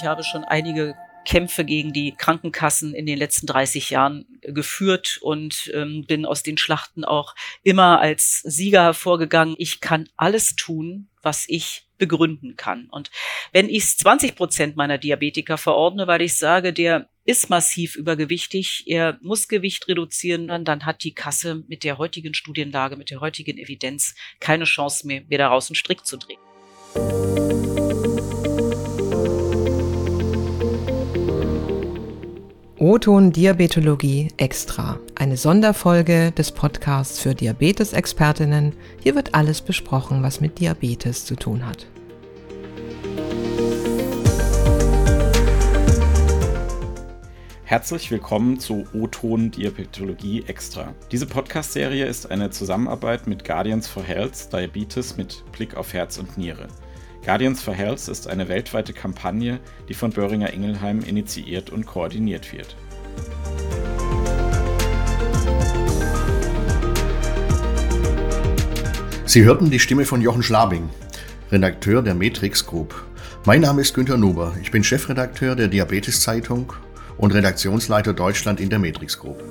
Ich habe schon einige Kämpfe gegen die Krankenkassen in den letzten 30 Jahren geführt und ähm, bin aus den Schlachten auch immer als Sieger hervorgegangen. Ich kann alles tun, was ich begründen kann. Und wenn ich 20 Prozent meiner Diabetiker verordne, weil ich sage, der ist massiv übergewichtig, er muss Gewicht reduzieren, dann hat die Kasse mit der heutigen Studienlage, mit der heutigen Evidenz keine Chance mehr, mir daraus einen Strick zu drehen. O-Ton Diabetologie Extra, eine Sonderfolge des Podcasts für Diabetesexpertinnen. Hier wird alles besprochen, was mit Diabetes zu tun hat. Herzlich willkommen zu O-Ton Diabetologie Extra. Diese Podcast-Serie ist eine Zusammenarbeit mit Guardians for Health Diabetes mit Blick auf Herz und Niere. Guardians for Health ist eine weltweite Kampagne, die von Böhringer Ingelheim initiiert und koordiniert wird. Sie hörten die Stimme von Jochen Schlabing, Redakteur der Matrix Group. Mein Name ist Günter Nuber, ich bin Chefredakteur der Diabetes Zeitung und Redaktionsleiter Deutschland in der Matrix Group.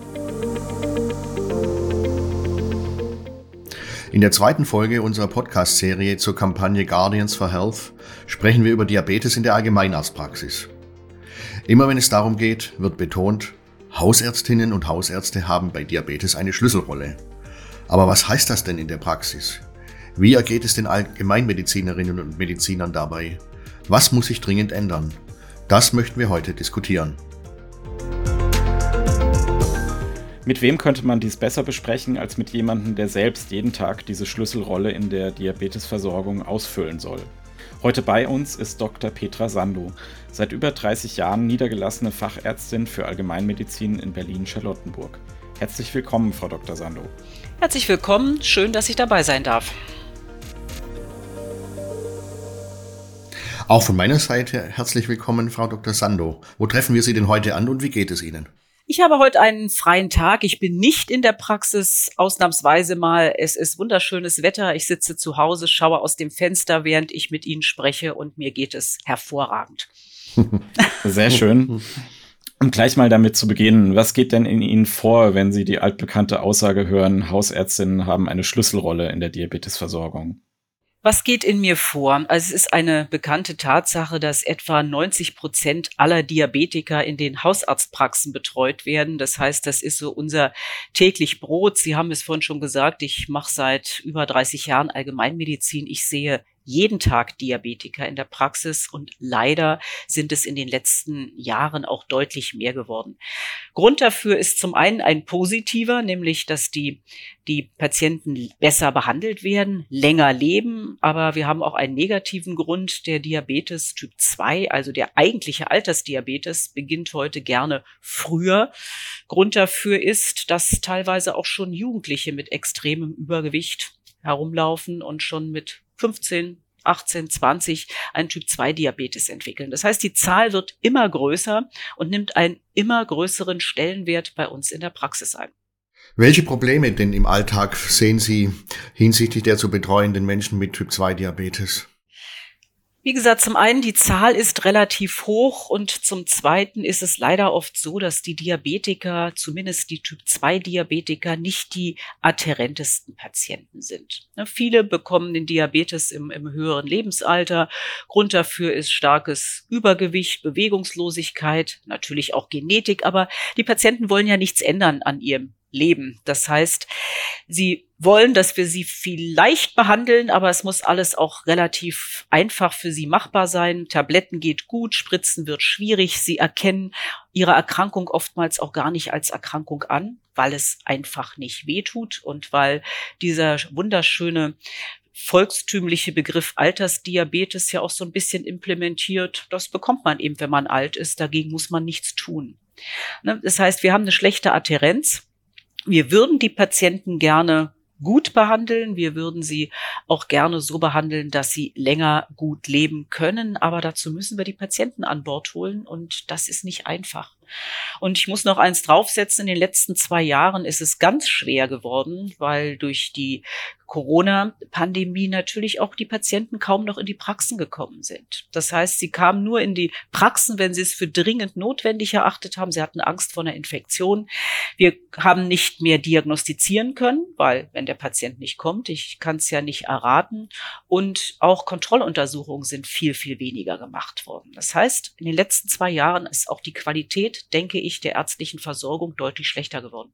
In der zweiten Folge unserer Podcast-Serie zur Kampagne Guardians for Health sprechen wir über Diabetes in der Allgemeinarztpraxis. Immer wenn es darum geht, wird betont, Hausärztinnen und Hausärzte haben bei Diabetes eine Schlüsselrolle. Aber was heißt das denn in der Praxis? Wie ergeht es den Allgemeinmedizinerinnen und Medizinern dabei? Was muss sich dringend ändern? Das möchten wir heute diskutieren. Mit wem könnte man dies besser besprechen als mit jemandem, der selbst jeden Tag diese Schlüsselrolle in der Diabetesversorgung ausfüllen soll? Heute bei uns ist Dr. Petra Sandow, seit über 30 Jahren niedergelassene Fachärztin für Allgemeinmedizin in Berlin-Charlottenburg. Herzlich willkommen, Frau Dr. Sandow. Herzlich willkommen, schön, dass ich dabei sein darf. Auch von meiner Seite herzlich willkommen, Frau Dr. Sandow. Wo treffen wir Sie denn heute an und wie geht es Ihnen? Ich habe heute einen freien Tag. Ich bin nicht in der Praxis, ausnahmsweise mal. Es ist wunderschönes Wetter. Ich sitze zu Hause, schaue aus dem Fenster, während ich mit Ihnen spreche und mir geht es hervorragend. Sehr schön. Um gleich mal damit zu beginnen, was geht denn in Ihnen vor, wenn Sie die altbekannte Aussage hören, Hausärztinnen haben eine Schlüsselrolle in der Diabetesversorgung? Was geht in mir vor? Also es ist eine bekannte Tatsache, dass etwa 90 Prozent aller Diabetiker in den Hausarztpraxen betreut werden. Das heißt, das ist so unser täglich Brot. Sie haben es vorhin schon gesagt, ich mache seit über 30 Jahren Allgemeinmedizin. Ich sehe jeden Tag Diabetiker in der Praxis und leider sind es in den letzten Jahren auch deutlich mehr geworden. Grund dafür ist zum einen ein positiver, nämlich dass die, die Patienten besser behandelt werden, länger leben, aber wir haben auch einen negativen Grund. Der Diabetes Typ 2, also der eigentliche Altersdiabetes, beginnt heute gerne früher. Grund dafür ist, dass teilweise auch schon Jugendliche mit extremem Übergewicht herumlaufen und schon mit 15, 18, 20 einen Typ-2-Diabetes entwickeln. Das heißt, die Zahl wird immer größer und nimmt einen immer größeren Stellenwert bei uns in der Praxis ein. Welche Probleme denn im Alltag sehen Sie hinsichtlich der zu betreuenden Menschen mit Typ-2-Diabetes? Wie gesagt, zum einen, die Zahl ist relativ hoch und zum zweiten ist es leider oft so, dass die Diabetiker, zumindest die Typ-2-Diabetiker, nicht die adhärentesten Patienten sind. Viele bekommen den Diabetes im, im höheren Lebensalter. Grund dafür ist starkes Übergewicht, Bewegungslosigkeit, natürlich auch Genetik, aber die Patienten wollen ja nichts ändern an ihrem leben. Das heißt, sie wollen, dass wir sie vielleicht behandeln, aber es muss alles auch relativ einfach für sie machbar sein. Tabletten geht gut, Spritzen wird schwierig. Sie erkennen ihre Erkrankung oftmals auch gar nicht als Erkrankung an, weil es einfach nicht wehtut und weil dieser wunderschöne volkstümliche Begriff Altersdiabetes ja auch so ein bisschen implementiert. Das bekommt man eben, wenn man alt ist. Dagegen muss man nichts tun. Ne, das heißt, wir haben eine schlechte Adhärenz wir würden die Patienten gerne gut behandeln. Wir würden sie auch gerne so behandeln, dass sie länger gut leben können. Aber dazu müssen wir die Patienten an Bord holen und das ist nicht einfach. Und ich muss noch eins draufsetzen. In den letzten zwei Jahren ist es ganz schwer geworden, weil durch die Corona-Pandemie natürlich auch die Patienten kaum noch in die Praxen gekommen sind. Das heißt, sie kamen nur in die Praxen, wenn sie es für dringend notwendig erachtet haben. Sie hatten Angst vor einer Infektion. Wir haben nicht mehr diagnostizieren können, weil wenn der Patient nicht kommt, ich kann es ja nicht erraten. Und auch Kontrolluntersuchungen sind viel, viel weniger gemacht worden. Das heißt, in den letzten zwei Jahren ist auch die Qualität, denke ich, der ärztlichen Versorgung deutlich schlechter geworden.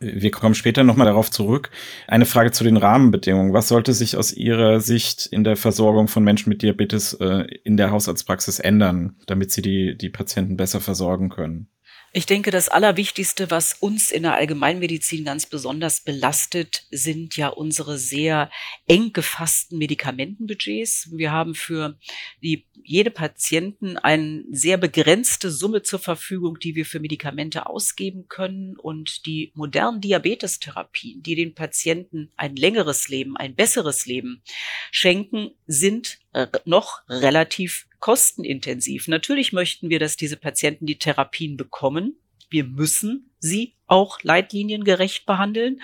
Wir kommen später nochmal darauf zurück. Eine Frage zu den Rahmenbedingungen. Was sollte sich aus Ihrer Sicht in der Versorgung von Menschen mit Diabetes äh, in der Hausarztpraxis ändern, damit Sie die, die Patienten besser versorgen können? Ich denke, das Allerwichtigste, was uns in der Allgemeinmedizin ganz besonders belastet, sind ja unsere sehr eng gefassten Medikamentenbudgets. Wir haben für die, jede Patienten eine sehr begrenzte Summe zur Verfügung, die wir für Medikamente ausgeben können. Und die modernen Diabetestherapien, die den Patienten ein längeres Leben, ein besseres Leben schenken, sind noch relativ kostenintensiv. Natürlich möchten wir, dass diese Patienten die Therapien bekommen. Wir müssen sie auch leitliniengerecht behandeln.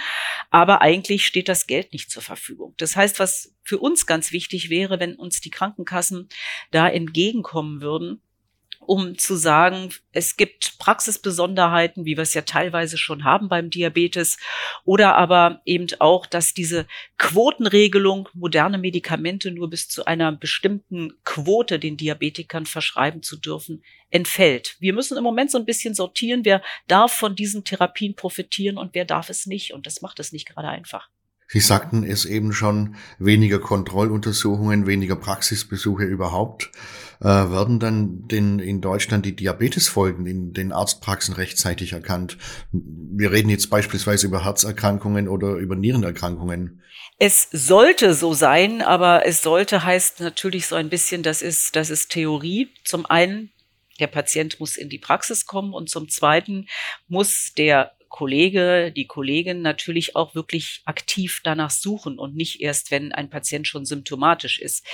Aber eigentlich steht das Geld nicht zur Verfügung. Das heißt, was für uns ganz wichtig wäre, wenn uns die Krankenkassen da entgegenkommen würden, um zu sagen, es gibt Praxisbesonderheiten, wie wir es ja teilweise schon haben beim Diabetes, oder aber eben auch, dass diese Quotenregelung moderne Medikamente nur bis zu einer bestimmten Quote den Diabetikern verschreiben zu dürfen, entfällt. Wir müssen im Moment so ein bisschen sortieren, wer darf von diesen Therapien profitieren und wer darf es nicht. Und das macht es nicht gerade einfach. Sie sagten es eben schon, weniger Kontrolluntersuchungen, weniger Praxisbesuche überhaupt. Äh, werden dann denn in Deutschland die Diabetesfolgen in den Arztpraxen rechtzeitig erkannt? Wir reden jetzt beispielsweise über Herzerkrankungen oder über Nierenerkrankungen. Es sollte so sein, aber es sollte heißt natürlich so ein bisschen, das ist, das ist Theorie. Zum einen der Patient muss in die Praxis kommen und zum Zweiten muss der Kollege, die Kollegin natürlich auch wirklich aktiv danach suchen und nicht erst, wenn ein Patient schon symptomatisch ist.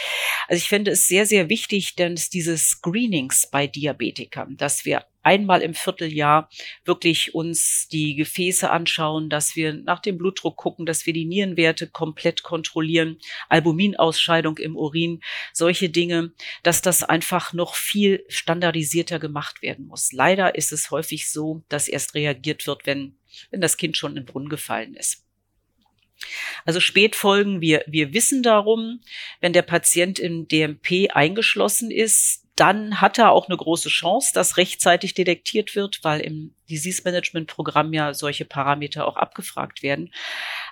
Also ich finde es sehr, sehr wichtig, denn es diese Screenings bei Diabetikern, dass wir einmal im Vierteljahr wirklich uns die Gefäße anschauen, dass wir nach dem Blutdruck gucken, dass wir die Nierenwerte komplett kontrollieren, Albuminausscheidung im Urin, solche Dinge, dass das einfach noch viel standardisierter gemacht werden muss. Leider ist es häufig so, dass erst reagiert wird, wenn, wenn das Kind schon in den Brunnen gefallen ist. Also Spätfolgen, wir, wir wissen darum, wenn der Patient im DMP eingeschlossen ist, dann hat er auch eine große Chance, dass rechtzeitig detektiert wird, weil im Disease Management Programm ja solche Parameter auch abgefragt werden.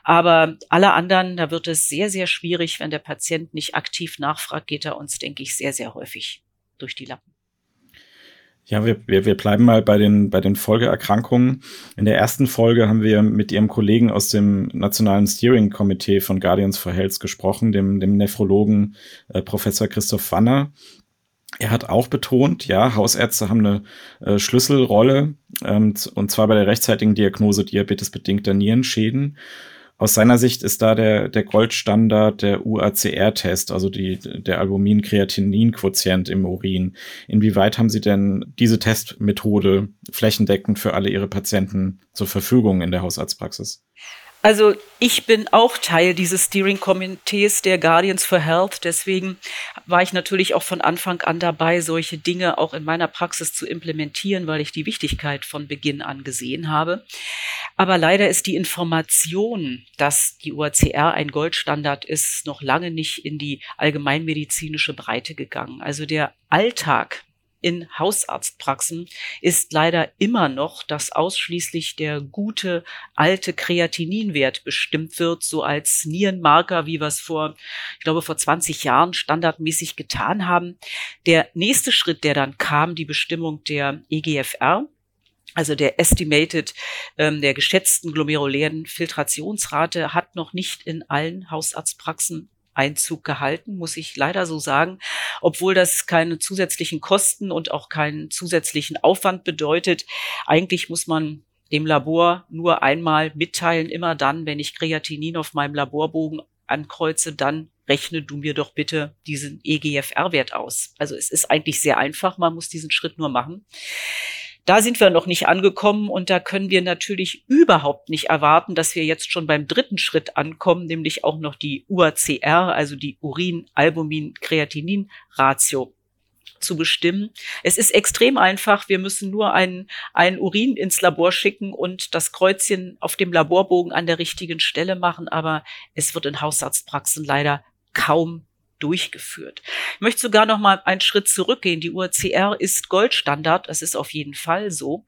Aber alle anderen, da wird es sehr, sehr schwierig, wenn der Patient nicht aktiv nachfragt, geht er uns, denke ich, sehr, sehr häufig durch die Lappen. Ja, wir, wir, wir bleiben mal bei den, bei den Folgeerkrankungen. In der ersten Folge haben wir mit Ihrem Kollegen aus dem Nationalen Steering Committee von Guardians for Health gesprochen, dem, dem Nephrologen äh, Professor Christoph Wanner. Er hat auch betont, ja, Hausärzte haben eine äh, Schlüsselrolle, ähm, und zwar bei der rechtzeitigen Diagnose diabetesbedingter Nierenschäden. Aus seiner Sicht ist da der, der Goldstandard der UACR-Test, also die, der Albumin-Kreatinin-Quotient im Urin. Inwieweit haben Sie denn diese Testmethode flächendeckend für alle Ihre Patienten zur Verfügung in der Hausarztpraxis? Also ich bin auch Teil dieses Steering-Komitees der Guardians for Health. Deswegen war ich natürlich auch von Anfang an dabei, solche Dinge auch in meiner Praxis zu implementieren, weil ich die Wichtigkeit von Beginn an gesehen habe. Aber leider ist die Information, dass die UACR ein Goldstandard ist, noch lange nicht in die allgemeinmedizinische Breite gegangen. Also der Alltag in Hausarztpraxen ist leider immer noch, dass ausschließlich der gute alte Kreatininwert bestimmt wird, so als Nierenmarker, wie wir es vor, ich glaube, vor 20 Jahren standardmäßig getan haben. Der nächste Schritt, der dann kam, die Bestimmung der EGFR, also der Estimated, ähm, der geschätzten glomerulären Filtrationsrate hat noch nicht in allen Hausarztpraxen Einzug gehalten, muss ich leider so sagen, obwohl das keine zusätzlichen Kosten und auch keinen zusätzlichen Aufwand bedeutet. Eigentlich muss man dem Labor nur einmal mitteilen, immer dann, wenn ich Kreatinin auf meinem Laborbogen ankreuze, dann rechne du mir doch bitte diesen EGFR-Wert aus. Also es ist eigentlich sehr einfach, man muss diesen Schritt nur machen. Da sind wir noch nicht angekommen und da können wir natürlich überhaupt nicht erwarten, dass wir jetzt schon beim dritten Schritt ankommen, nämlich auch noch die UACR, also die Urin-Albumin-Kreatinin-Ratio zu bestimmen. Es ist extrem einfach. Wir müssen nur einen, einen Urin ins Labor schicken und das Kreuzchen auf dem Laborbogen an der richtigen Stelle machen. Aber es wird in Hausarztpraxen leider kaum durchgeführt. Ich möchte sogar noch mal einen Schritt zurückgehen. Die UACR ist Goldstandard. Es ist auf jeden Fall so.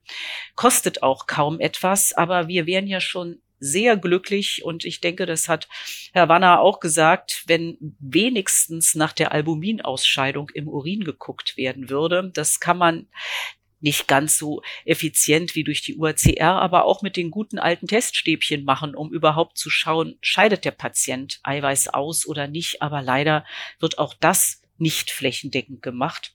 Kostet auch kaum etwas. Aber wir wären ja schon sehr glücklich und ich denke, das hat Herr Wanner auch gesagt, wenn wenigstens nach der Albuminausscheidung im Urin geguckt werden würde. Das kann man nicht ganz so effizient wie durch die UACR, aber auch mit den guten alten Teststäbchen machen, um überhaupt zu schauen, scheidet der Patient Eiweiß aus oder nicht. Aber leider wird auch das nicht flächendeckend gemacht.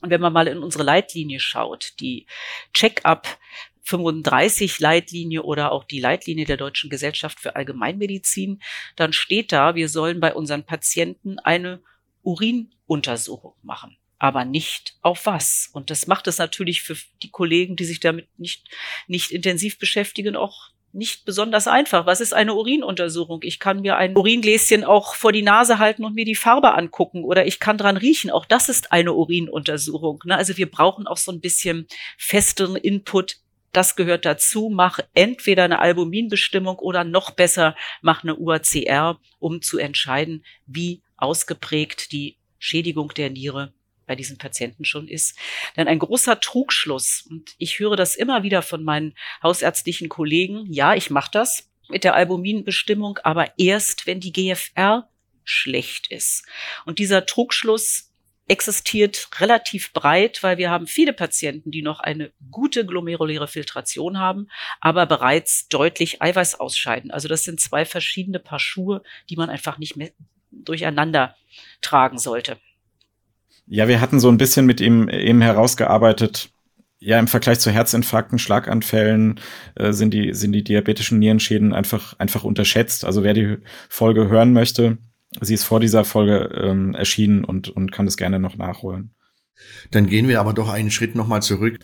Und wenn man mal in unsere Leitlinie schaut, die Check-up 35 Leitlinie oder auch die Leitlinie der Deutschen Gesellschaft für Allgemeinmedizin, dann steht da, wir sollen bei unseren Patienten eine Urinuntersuchung machen aber nicht auf was. Und das macht es natürlich für die Kollegen, die sich damit nicht, nicht intensiv beschäftigen, auch nicht besonders einfach. Was ist eine Urinuntersuchung? Ich kann mir ein Uringläschen auch vor die Nase halten und mir die Farbe angucken oder ich kann dran riechen. Auch das ist eine Urinuntersuchung. Ne? Also wir brauchen auch so ein bisschen festeren Input das gehört dazu. Mach entweder eine Albuminbestimmung oder noch besser, mach eine UACR, um zu entscheiden, wie ausgeprägt die Schädigung der Niere bei diesen Patienten schon ist. Denn ein großer Trugschluss, und ich höre das immer wieder von meinen hausärztlichen Kollegen, ja, ich mache das mit der Albuminbestimmung, aber erst, wenn die GFR schlecht ist. Und dieser Trugschluss existiert relativ breit, weil wir haben viele Patienten, die noch eine gute glomeruläre Filtration haben, aber bereits deutlich Eiweiß ausscheiden. Also das sind zwei verschiedene Paar Schuhe, die man einfach nicht mehr durcheinander tragen sollte. Ja, wir hatten so ein bisschen mit ihm eben herausgearbeitet, ja, im Vergleich zu Herzinfarkten, Schlaganfällen äh, sind die sind die diabetischen Nierenschäden einfach einfach unterschätzt. Also wer die Folge hören möchte, Sie ist vor dieser Folge ähm, erschienen und, und kann das gerne noch nachholen. Dann gehen wir aber doch einen Schritt nochmal zurück.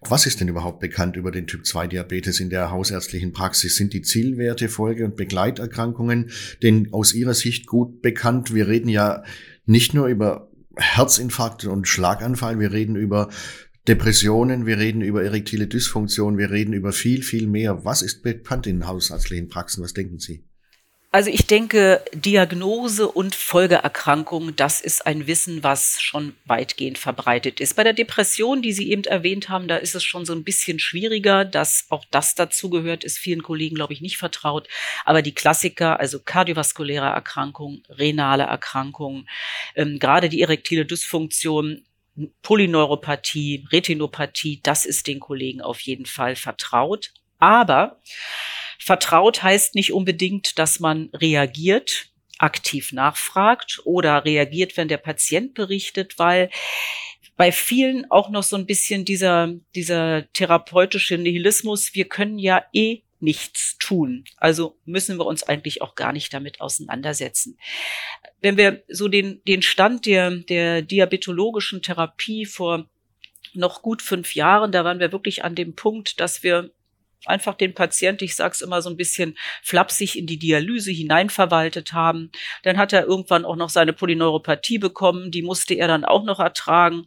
Was ist denn überhaupt bekannt über den Typ 2 Diabetes in der hausärztlichen Praxis? Sind die Zielwerte, Folge- und Begleiterkrankungen denn aus Ihrer Sicht gut bekannt? Wir reden ja nicht nur über Herzinfarkt und Schlaganfall, wir reden über Depressionen, wir reden über erektile Dysfunktion, wir reden über viel, viel mehr. Was ist bekannt in hausärztlichen Praxen? Was denken Sie? Also ich denke, Diagnose und Folgeerkrankung, das ist ein Wissen, was schon weitgehend verbreitet ist. Bei der Depression, die Sie eben erwähnt haben, da ist es schon so ein bisschen schwieriger, dass auch das dazu gehört, ist vielen Kollegen, glaube ich, nicht vertraut. Aber die Klassiker, also kardiovaskuläre Erkrankung, renale Erkrankung, ähm, gerade die erektile Dysfunktion, Polyneuropathie, Retinopathie, das ist den Kollegen auf jeden Fall vertraut. Aber Vertraut heißt nicht unbedingt, dass man reagiert, aktiv nachfragt oder reagiert, wenn der Patient berichtet, weil bei vielen auch noch so ein bisschen dieser, dieser therapeutische Nihilismus, wir können ja eh nichts tun. Also müssen wir uns eigentlich auch gar nicht damit auseinandersetzen. Wenn wir so den, den Stand der, der diabetologischen Therapie vor noch gut fünf Jahren, da waren wir wirklich an dem Punkt, dass wir einfach den Patient, ich sag's immer so ein bisschen flapsig in die Dialyse hineinverwaltet haben. Dann hat er irgendwann auch noch seine Polyneuropathie bekommen, die musste er dann auch noch ertragen.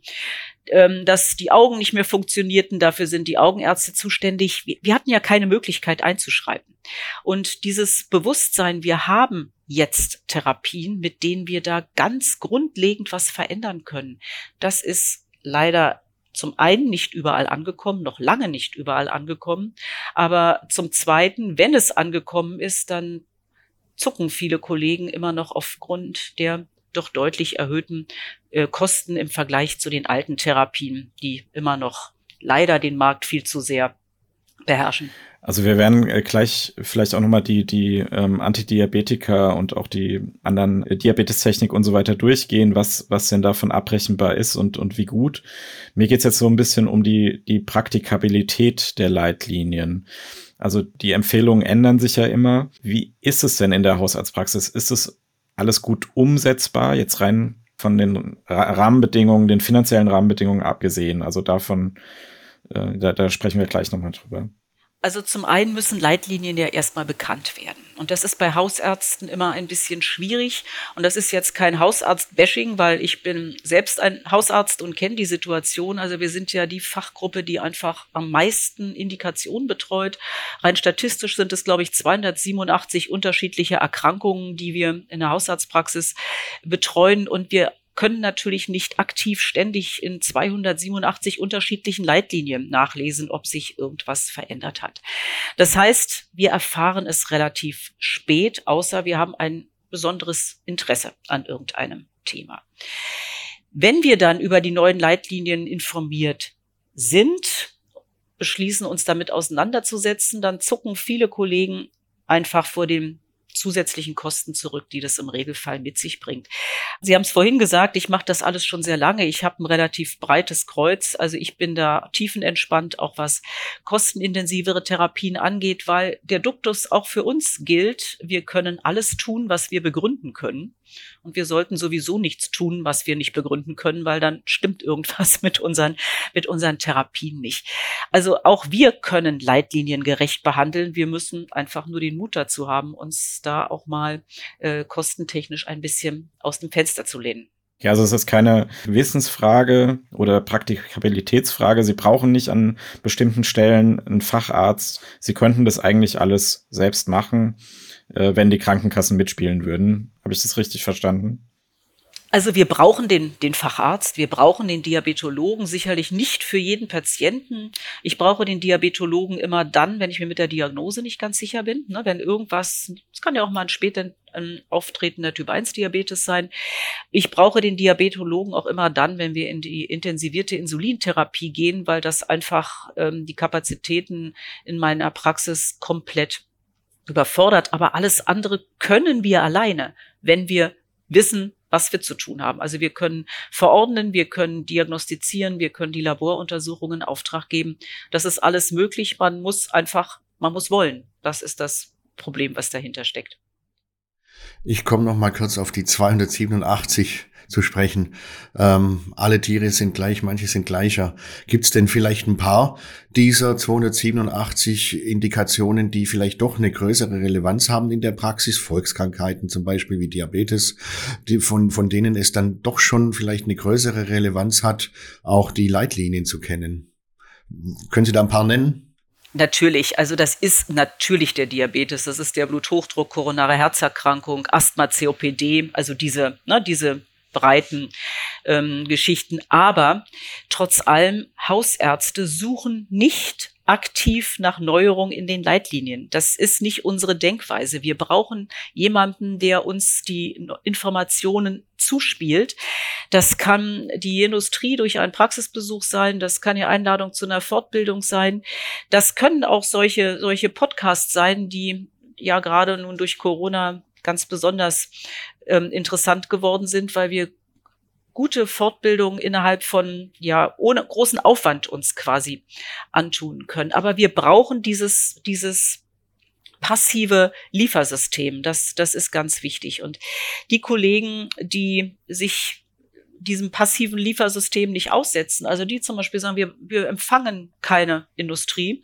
Ähm, dass die Augen nicht mehr funktionierten, dafür sind die Augenärzte zuständig. Wir, wir hatten ja keine Möglichkeit einzuschreiben. Und dieses Bewusstsein, wir haben jetzt Therapien, mit denen wir da ganz grundlegend was verändern können, das ist leider zum einen nicht überall angekommen, noch lange nicht überall angekommen, aber zum zweiten, wenn es angekommen ist, dann zucken viele Kollegen immer noch aufgrund der doch deutlich erhöhten äh, Kosten im Vergleich zu den alten Therapien, die immer noch leider den Markt viel zu sehr beherrschen. Also wir werden äh, gleich vielleicht auch nochmal die, die ähm, Antidiabetika und auch die anderen äh, Diabetestechnik und so weiter durchgehen, was, was denn davon abrechenbar ist und, und wie gut. Mir geht's jetzt so ein bisschen um die, die Praktikabilität der Leitlinien. Also die Empfehlungen ändern sich ja immer. Wie ist es denn in der Hausarztpraxis? Ist es alles gut umsetzbar, jetzt rein von den Rahmenbedingungen, den finanziellen Rahmenbedingungen abgesehen? Also davon, Äh, da, da sprechen wir gleich nochmal drüber. Also zum einen müssen Leitlinien ja erstmal bekannt werden. Und das ist bei Hausärzten immer ein bisschen schwierig. Und das ist jetzt kein Hausarzt-Bashing, weil ich bin selbst ein Hausarzt und kenne die Situation. Also wir sind ja die Fachgruppe, die einfach am meisten Indikationen betreut. Rein statistisch sind es, glaube ich, 287 unterschiedliche Erkrankungen, die wir in der Hausarztpraxis betreuen. Und wir können natürlich nicht aktiv ständig in 287 unterschiedlichen Leitlinien nachlesen, ob sich irgendwas verändert hat. Das heißt, wir erfahren es relativ spät, außer wir haben ein besonderes Interesse an irgendeinem Thema. Wenn wir dann über die neuen Leitlinien informiert sind, beschließen uns damit auseinanderzusetzen, dann zucken viele Kollegen einfach vor dem zusätzlichen Kosten zurück, die das im Regelfall mit sich bringt. Sie haben es vorhin gesagt, ich mache das alles schon sehr lange. Ich habe ein relativ breites Kreuz. Also ich bin da tiefenentspannt, auch was kostenintensivere Therapien angeht, weil der Duktus auch für uns gilt. Wir können alles tun, was wir begründen können. Und wir sollten sowieso nichts tun, was wir nicht begründen können, weil dann stimmt irgendwas mit unseren, mit unseren Therapien nicht. Also auch wir können Leitlinien gerecht behandeln. Wir müssen einfach nur den Mut dazu haben, uns da auch mal äh, kostentechnisch ein bisschen aus dem Fenster zu lehnen. Ja, also es ist keine Wissensfrage oder Praktikabilitätsfrage. Sie brauchen nicht an bestimmten Stellen einen Facharzt. Sie könnten das eigentlich alles selbst machen äh, wenn die Krankenkassen mitspielen würden. Habe ich das richtig verstanden? Also wir brauchen den, den Facharzt, wir brauchen den Diabetologen, sicherlich nicht für jeden Patienten. Ich brauche den Diabetologen immer dann, wenn ich mir mit der Diagnose nicht ganz sicher bin. Ne, wenn irgendwas, es kann ja auch mal ein später ein auftretender Typ-1-Diabetes sein. Ich brauche den Diabetologen auch immer dann, wenn wir in die intensivierte Insulintherapie gehen, weil das einfach ähm, die Kapazitäten in meiner Praxis komplett überfordert, aber alles andere können wir alleine, wenn wir wissen, was wir zu tun haben. Also wir können verordnen, wir können diagnostizieren, wir können die Laboruntersuchungen in Auftrag geben. Das ist alles möglich. Man muss einfach, man muss wollen. Das ist das Problem, was dahinter steckt. Ich komme noch mal kurz auf die 287 zu sprechen. Ähm, alle Tiere sind gleich, manche sind gleicher. Gibt es denn vielleicht ein paar dieser 287 Indikationen, die vielleicht doch eine größere Relevanz haben in der Praxis? Volkskrankheiten zum Beispiel wie Diabetes, die, von, von denen es dann doch schon vielleicht eine größere Relevanz hat, auch die Leitlinien zu kennen. Können Sie da ein paar nennen? Natürlich, also das ist natürlich der Diabetes, das ist der Bluthochdruck, koronare Herzerkrankung, Asthma, COPD, also diese, ne, diese breiten ähm, Geschichten. Aber trotz allem, Hausärzte suchen nicht aktiv nach Neuerung in den Leitlinien. Das ist nicht unsere Denkweise. Wir brauchen jemanden, der uns die Informationen zuspielt. Das kann die Industrie durch einen Praxisbesuch sein, das kann die Einladung zu einer Fortbildung sein. Das können auch solche, solche Podcasts sein, die ja gerade nun durch Corona ganz besonders ähm, interessant geworden sind, weil wir gute Fortbildung innerhalb von, ja, ohne großen Aufwand uns quasi antun können. Aber wir brauchen dieses, dieses passive Liefersystem. Das, das ist ganz wichtig. Und die Kollegen, die sich diesem passiven Liefersystem nicht aussetzen. Also die zum Beispiel sagen, wir, wir empfangen keine Industrie.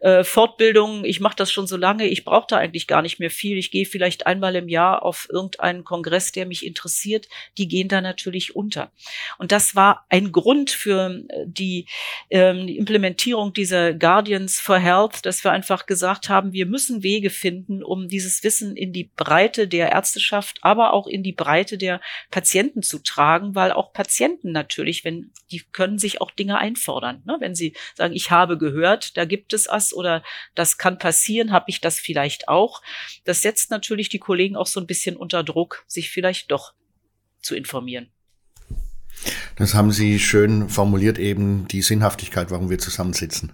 Äh, Fortbildung, ich mache das schon so lange, ich brauche da eigentlich gar nicht mehr viel. Ich gehe vielleicht einmal im Jahr auf irgendeinen Kongress, der mich interessiert. Die gehen da natürlich unter. Und das war ein Grund für äh, die, ähm, die Implementierung dieser Guardians for Health, dass wir einfach gesagt haben, wir müssen Wege finden, um dieses Wissen in die Breite der Ärzteschaft, aber auch in die Breite der Patienten zu tragen, weil auch Patienten natürlich, wenn die können sich auch Dinge einfordern. Ne? Wenn sie sagen, ich habe gehört, da gibt es was oder das kann passieren, habe ich das vielleicht auch. Das setzt natürlich die Kollegen auch so ein bisschen unter Druck, sich vielleicht doch zu informieren. Das haben Sie schön formuliert, eben die Sinnhaftigkeit, warum wir zusammensitzen.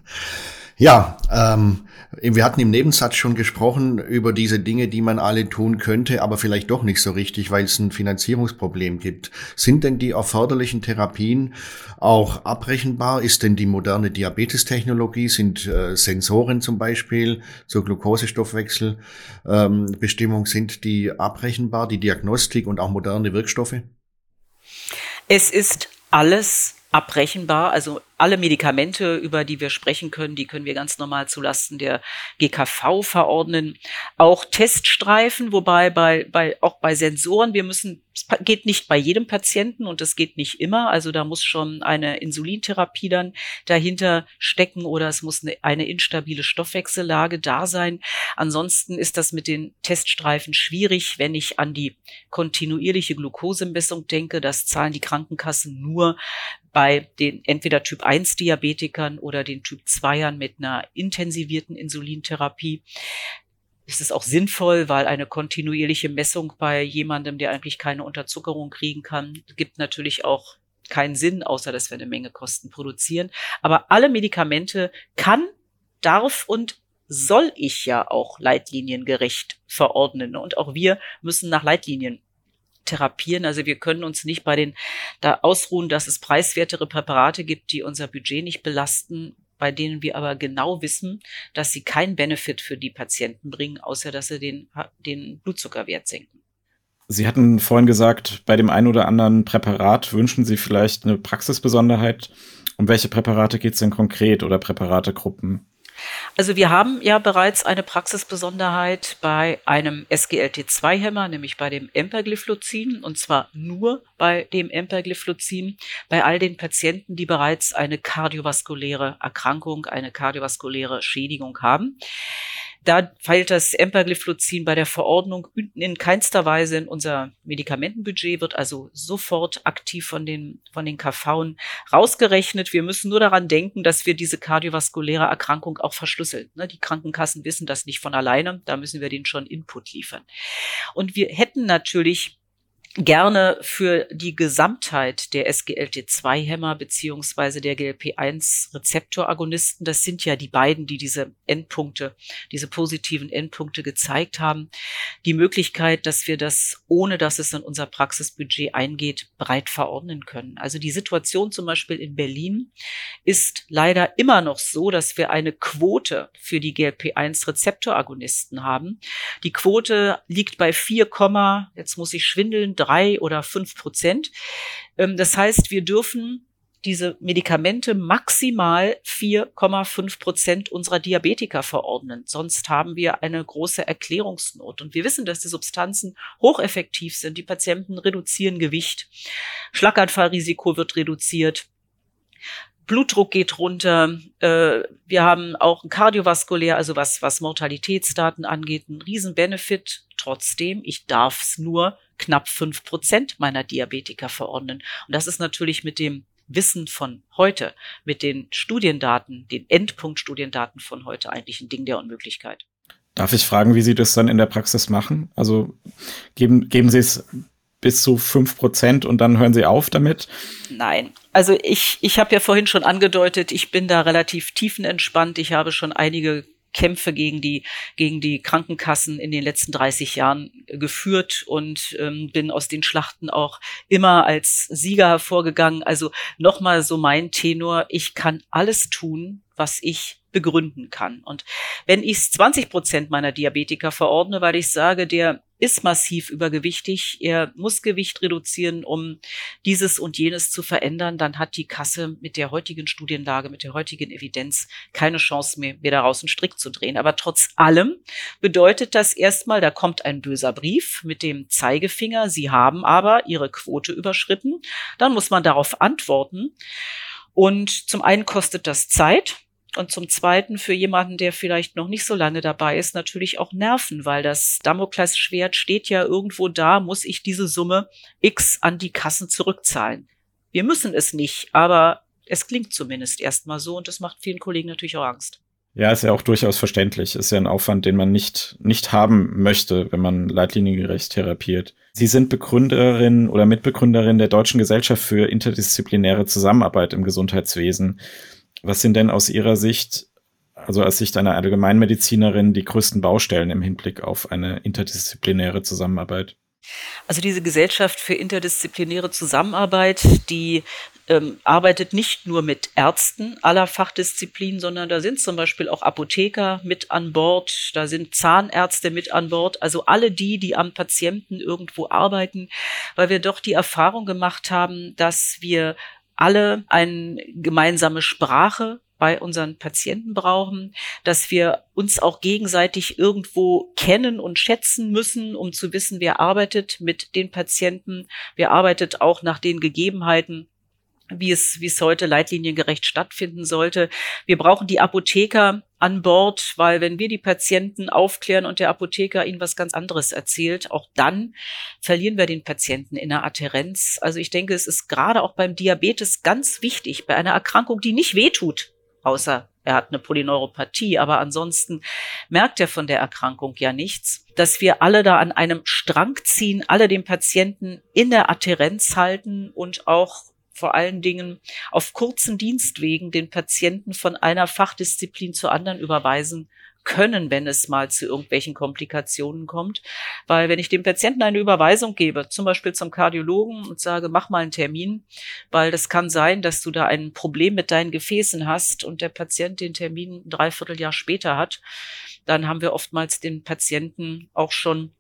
Ja, ähm, wir hatten im Nebensatz schon gesprochen über diese Dinge, die man alle tun könnte, aber vielleicht doch nicht so richtig, weil es ein Finanzierungsproblem gibt. Sind denn die erforderlichen Therapien auch abrechenbar? Ist denn die moderne Diabetestechnologie, sind äh, Sensoren zum Beispiel zur Glukosestoffwechselbestimmung, ähm, sind die abrechenbar, die Diagnostik und auch moderne Wirkstoffe? Es ist alles abbrechenbar. Also alle Medikamente, über die wir sprechen können, die können wir ganz normal zulasten der GKV verordnen. Auch Teststreifen, wobei bei, bei, auch bei Sensoren, wir müssen, es geht nicht bei jedem Patienten und es geht nicht immer. Also da muss schon eine Insulintherapie dann dahinter stecken oder es muss eine, instabile Stoffwechsellage da sein. Ansonsten ist das mit den Teststreifen schwierig, wenn ich an die kontinuierliche Glukosemessung denke. Das zahlen die Krankenkassen nur bei den entweder Typ 1 Diabetikern oder den Typ 2ern mit einer intensivierten Insulintherapie ist es auch sinnvoll, weil eine kontinuierliche Messung bei jemandem, der eigentlich keine Unterzuckerung kriegen kann, gibt natürlich auch keinen Sinn, außer dass wir eine Menge Kosten produzieren. Aber alle Medikamente kann, darf und soll ich ja auch leitliniengerecht verordnen. Und auch wir müssen nach Leitlinien therapieren. Also wir können uns nicht bei den da ausruhen, dass es preiswertere Präparate gibt, die unser Budget nicht belasten, bei denen wir aber genau wissen, dass sie keinen Benefit für die Patienten bringen, außer dass sie den, den Blutzuckerwert senken. Sie hatten vorhin gesagt, bei dem einen oder anderen Präparat wünschen Sie vielleicht eine Praxisbesonderheit. Um welche Präparate geht es denn konkret oder Präparategruppen? Also wir haben ja bereits eine Praxisbesonderheit bei einem SGLT2-Hämmer, nämlich bei dem Empagliflozin, und zwar nur bei dem Empagliflozin, bei all den Patienten, die bereits eine kardiovaskuläre Erkrankung, eine kardiovaskuläre Schädigung haben. Da fällt das Empagliflozin bei der Verordnung in keinster Weise in unser Medikamentenbudget, wird also sofort aktiv von den, von den KV rausgerechnet. Wir müssen nur daran denken, dass wir diese kardiovaskuläre Erkrankung auch verschlüsseln. Ne, die Krankenkassen wissen das nicht von alleine. Da müssen wir denen schon Input liefern. Und wir hätten natürlich gerne für die Gesamtheit der SGLT2-Hämmer beziehungsweise der GLP-1-Rezeptoragonisten, das sind ja die beiden, die diese Endpunkte, diese positiven Endpunkte gezeigt haben, die Möglichkeit, dass wir das, ohne dass es in unser Praxisbudget eingeht, breit verordnen können. Also die Situation zum Beispiel in Berlin ist leider immer noch so, dass wir eine Quote für die GLP-1-Rezeptoragonisten haben. Die Quote liegt bei 4, jetzt muss ich schwindeln, drei oder fünf Prozent. Ähm, das heißt, wir dürfen diese Medikamente maximal 4,5 Prozent unserer Diabetiker verordnen. Sonst haben wir eine große Erklärungsnot. Und wir wissen, dass die Substanzen hocheffektiv sind. Die Patienten reduzieren Gewicht. Schlaganfallrisiko wird reduziert. Blutdruck geht runter. Äh, wir haben auch ein kardiovaskulär, also was, was Mortalitätsdaten angeht, einen riesen Benefit. Trotzdem, ich darf es nur knapp fünf Prozent meiner Diabetiker verordnen. Und das ist natürlich mit dem Wissen von heute, mit den Studiendaten, den Endpunktstudiendaten von heute eigentlich ein Ding der Unmöglichkeit. Darf ich fragen, wie Sie das dann in der Praxis machen? Also geben, geben Sie es bis zu fünf Prozent und dann hören Sie auf damit? Nein. Also ich, ich habe ja vorhin schon angedeutet, ich bin da relativ tiefenentspannt. Ich habe schon einige Kämpfe gegen die, gegen die Krankenkassen in den letzten 30 Jahren geführt und ähm, bin aus den Schlachten auch immer als Sieger hervorgegangen. Also nochmal so mein Tenor, ich kann alles tun, was ich begründen kann. Und wenn ich 20 Prozent meiner Diabetiker verordne, weil ich sage, der ist massiv übergewichtig, er muss Gewicht reduzieren, um dieses und jenes zu verändern, dann hat die Kasse mit der heutigen Studienlage, mit der heutigen Evidenz keine Chance mehr, mir daraus einen Strick zu drehen. Aber trotz allem bedeutet das erstmal, da kommt ein böser Brief mit dem Zeigefinger, Sie haben aber Ihre Quote überschritten. Dann muss man darauf antworten. Und zum einen kostet das Zeit, und zum Zweiten für jemanden, der vielleicht noch nicht so lange dabei ist, natürlich auch Nerven, weil das Damoklesschwert steht ja irgendwo da, muss ich diese Summe X an die Kassen zurückzahlen. Wir müssen es nicht, aber es klingt zumindest erstmal so und das macht vielen Kollegen natürlich auch Angst. Ja, ist ja auch durchaus verständlich. Ist ja ein Aufwand, den man nicht, nicht haben möchte, wenn man leitliniengerecht therapiert. Sie sind Begründerin oder Mitbegründerin der Deutschen Gesellschaft für interdisziplinäre Zusammenarbeit im Gesundheitswesen. Was sind denn aus Ihrer Sicht, also aus Sicht einer Allgemeinmedizinerin, die größten Baustellen im Hinblick auf eine interdisziplinäre Zusammenarbeit? Also diese Gesellschaft für interdisziplinäre Zusammenarbeit, die ähm, arbeitet nicht nur mit Ärzten aller Fachdisziplinen, sondern da sind zum Beispiel auch Apotheker mit an Bord, da sind Zahnärzte mit an Bord, also alle die, die am Patienten irgendwo arbeiten, weil wir doch die Erfahrung gemacht haben, dass wir alle eine gemeinsame Sprache bei unseren Patienten brauchen, dass wir uns auch gegenseitig irgendwo kennen und schätzen müssen, um zu wissen, wer arbeitet mit den Patienten, wer arbeitet auch nach den Gegebenheiten wie es, wie es heute leitliniengerecht stattfinden sollte. Wir brauchen die Apotheker an Bord, weil wenn wir die Patienten aufklären und der Apotheker ihnen was ganz anderes erzählt, auch dann verlieren wir den Patienten in der Adherenz. Also ich denke, es ist gerade auch beim Diabetes ganz wichtig, bei einer Erkrankung, die nicht wehtut, außer er hat eine Polyneuropathie, aber ansonsten merkt er von der Erkrankung ja nichts, dass wir alle da an einem Strang ziehen, alle den Patienten in der Adherenz halten und auch vor allen Dingen auf kurzen Dienstwegen den Patienten von einer Fachdisziplin zur anderen überweisen können, wenn es mal zu irgendwelchen Komplikationen kommt. Weil wenn ich dem Patienten eine Überweisung gebe, zum Beispiel zum Kardiologen und sage, mach mal einen Termin, weil das kann sein, dass du da ein Problem mit deinen Gefäßen hast und der Patient den Termin ein Dreivierteljahr später hat, dann haben wir oftmals den Patienten auch schon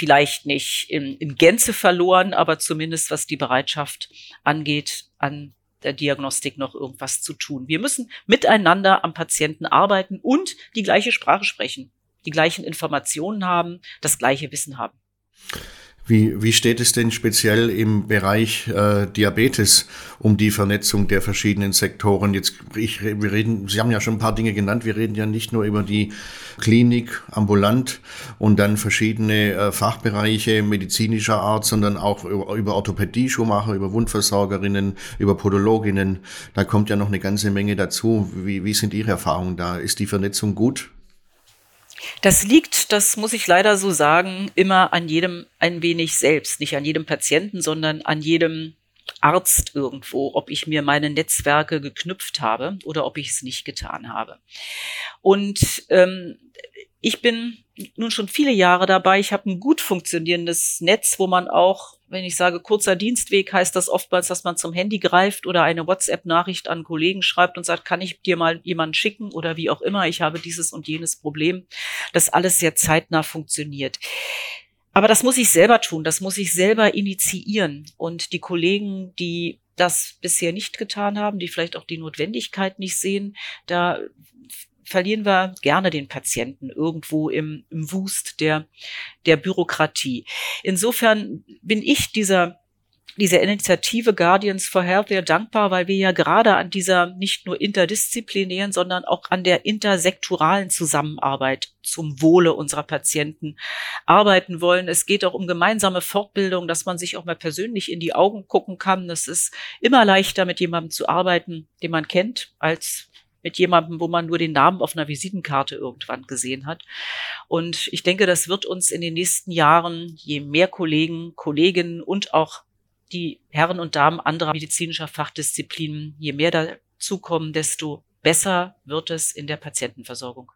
vielleicht nicht in, in Gänze verloren, aber zumindest was die Bereitschaft angeht, an der Diagnostik noch irgendwas zu tun. Wir müssen miteinander am Patienten arbeiten und die gleiche Sprache sprechen, die gleichen Informationen haben, das gleiche Wissen haben. Wie, wie steht es denn speziell im Bereich äh, Diabetes um die Vernetzung der verschiedenen Sektoren? Jetzt, ich, wir reden, Sie haben ja schon ein paar Dinge genannt. Wir reden ja nicht nur über die Klinik, ambulant und dann verschiedene äh, Fachbereiche medizinischer Art, sondern auch über, über Orthopädie, Schuhmacher, über Wundversorgerinnen, über Podologinnen. Da kommt ja noch eine ganze Menge dazu. Wie, wie sind Ihre Erfahrungen da? Ist die Vernetzung gut? Das liegt, das muss ich leider so sagen, immer an jedem ein wenig selbst. Nicht an jedem Patienten, sondern an jedem Arzt irgendwo, ob ich mir meine Netzwerke geknüpft habe oder ob ich es nicht getan habe. Und ähm, ich bin nun schon viele Jahre dabei. Ich habe ein gut funktionierendes Netz, wo man auch, wenn ich sage kurzer Dienstweg, heißt das oftmals, dass man zum Handy greift oder eine WhatsApp-Nachricht an Kollegen schreibt und sagt, kann ich dir mal jemanden schicken oder wie auch immer, ich habe dieses und jenes Problem. Das alles sehr zeitnah funktioniert. Aber das muss ich selber tun, das muss ich selber initiieren. Und die Kollegen, die das bisher nicht getan haben, die vielleicht auch die Notwendigkeit nicht sehen, da verlieren wir gerne den Patienten irgendwo im, im Wust der, der Bürokratie. Insofern bin ich dieser dieser Initiative Guardians for Health sehr dankbar, weil wir ja gerade an dieser nicht nur interdisziplinären, sondern auch an der intersektoralen Zusammenarbeit zum Wohle unserer Patienten arbeiten wollen. Es geht auch um gemeinsame Fortbildung, dass man sich auch mal persönlich in die Augen gucken kann. Es ist immer leichter, mit jemandem zu arbeiten, den man kennt, als mit jemandem, wo man nur den Namen auf einer Visitenkarte irgendwann gesehen hat. Und ich denke, das wird uns in den nächsten Jahren, je mehr Kollegen, Kolleginnen und auch die Herren und Damen anderer medizinischer Fachdisziplinen, je mehr dazukommen, desto besser wird es in der Patientenversorgung.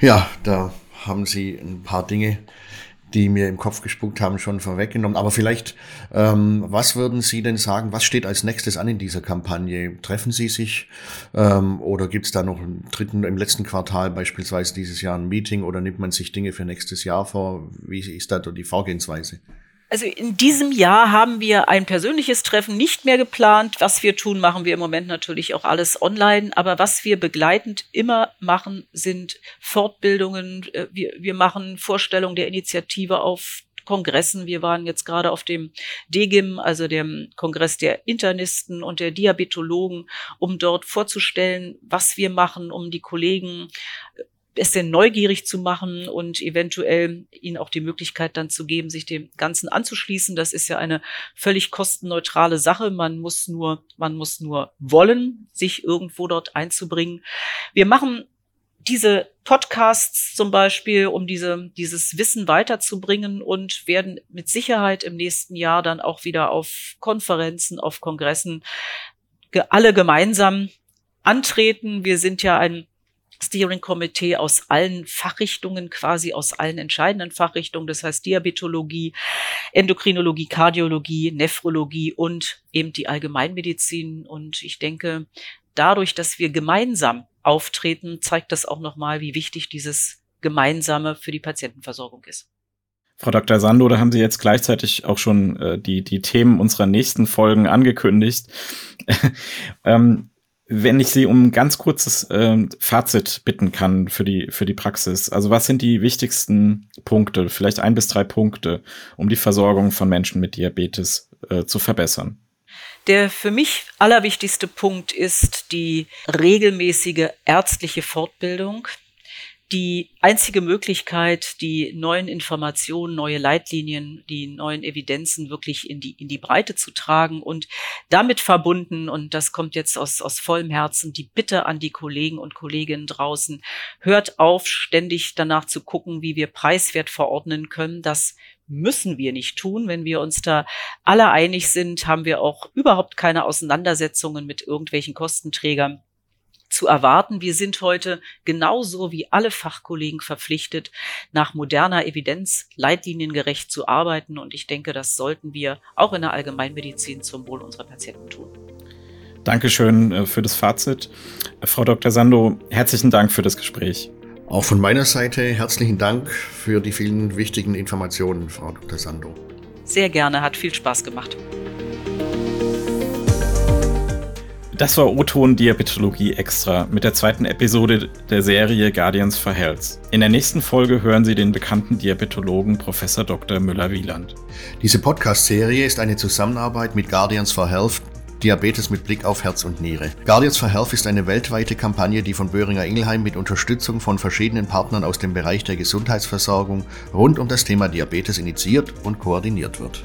Ja, da haben Sie ein paar Dinge die mir im Kopf gespuckt haben, schon vorweggenommen. Aber vielleicht, ähm, was würden Sie denn sagen, was steht als nächstes an in dieser Kampagne? Treffen Sie sich ähm, oder gibt es da noch im dritten, im letzten Quartal beispielsweise dieses Jahr ein Meeting oder nimmt man sich Dinge für nächstes Jahr vor? Wie ist da die Vorgehensweise? Also in diesem Jahr haben wir ein persönliches Treffen nicht mehr geplant. Was wir tun, machen wir im Moment natürlich auch alles online. Aber was wir begleitend immer machen, sind Fortbildungen. Äh, wir, wir machen Vorstellungen der Initiative auf Kongressen. Wir waren jetzt gerade auf dem DGIM, also dem Kongress der Internisten und der Diabetologen, um dort vorzustellen, was wir machen, um die Kollegen denn neugierig zu machen und eventuell ihnen auch die Möglichkeit dann zu geben, sich dem Ganzen anzuschließen. Das ist ja eine völlig kostenneutrale Sache. Man muss nur, man muss nur wollen, sich irgendwo dort einzubringen. Wir machen diese Podcasts zum Beispiel, um diese, dieses Wissen weiterzubringen und werden mit Sicherheit im nächsten Jahr dann auch wieder auf Konferenzen, auf Kongressen alle gemeinsam antreten. Wir sind ja ein Steering Committee aus allen Fachrichtungen, quasi aus allen entscheidenden Fachrichtungen, das heißt Diabetologie, Endokrinologie, Kardiologie, Nephrologie und eben die Allgemeinmedizin. Und ich denke, dadurch, dass wir gemeinsam auftreten, zeigt das auch nochmal, wie wichtig dieses Gemeinsame für die Patientenversorgung ist. Frau Dr. Sando, da haben Sie jetzt gleichzeitig auch schon äh, die, die Themen unserer nächsten Folgen angekündigt. ähm, wenn ich Sie um ein ganz kurzes äh, Fazit bitten kann für die, für die Praxis. Also was sind die wichtigsten Punkte, vielleicht ein bis drei Punkte, um die Versorgung von Menschen mit Diabetes äh, zu verbessern? Der für mich allerwichtigste Punkt ist die regelmäßige ärztliche Fortbildung die einzige Möglichkeit, die neuen Informationen, neue Leitlinien, die neuen Evidenzen wirklich in die, in die Breite zu tragen und damit verbunden, und das kommt jetzt aus, aus vollem Herzen, die Bitte an die Kollegen und Kolleginnen draußen, hört auf, ständig danach zu gucken, wie wir preiswert verordnen können. Das müssen wir nicht tun. Wenn wir uns da alle einig sind, haben wir auch überhaupt keine Auseinandersetzungen mit irgendwelchen Kostenträgern zu erwarten. Wir sind heute genauso wie alle Fachkollegen verpflichtet, nach moderner Evidenz leitliniengerecht zu arbeiten. Und ich denke, das sollten wir auch in der Allgemeinmedizin zum Wohl unserer Patienten tun. Dankeschön äh, für das Fazit. Frau Dr. Sando, herzlichen Dank für das Gespräch. Auch von meiner Seite herzlichen Dank für die vielen wichtigen Informationen, Frau Dr. Sando. Sehr gerne, hat viel Spaß gemacht. Das war O-Ton Diabetologie Extra mit der zweiten Episode der Serie Guardians for Health. In der nächsten Folge hören Sie den bekannten Diabetologen Prof. Dr. Müller-Wieland. Diese Podcast-Serie ist eine Zusammenarbeit mit Guardians for Health, Diabetes mit Blick auf Herz und Niere. Guardians for Health ist eine weltweite Kampagne, die von Böhringer Ingelheim mit Unterstützung von verschiedenen Partnern aus dem Bereich der Gesundheitsversorgung rund um das Thema Diabetes initiiert und koordiniert wird.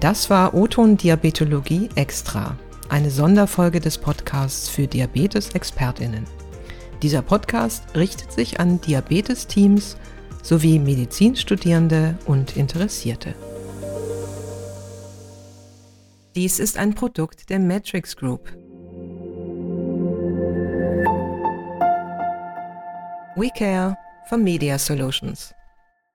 Das war Oton Diabetologie Extra, eine Sonderfolge des Podcasts für Diabetes-ExpertInnen. Dieser Podcast richtet sich an Diabetes-Teams sowie Medizinstudierende und Interessierte. Dies ist ein Produkt der Matrix Group. We Care for Media Solutions.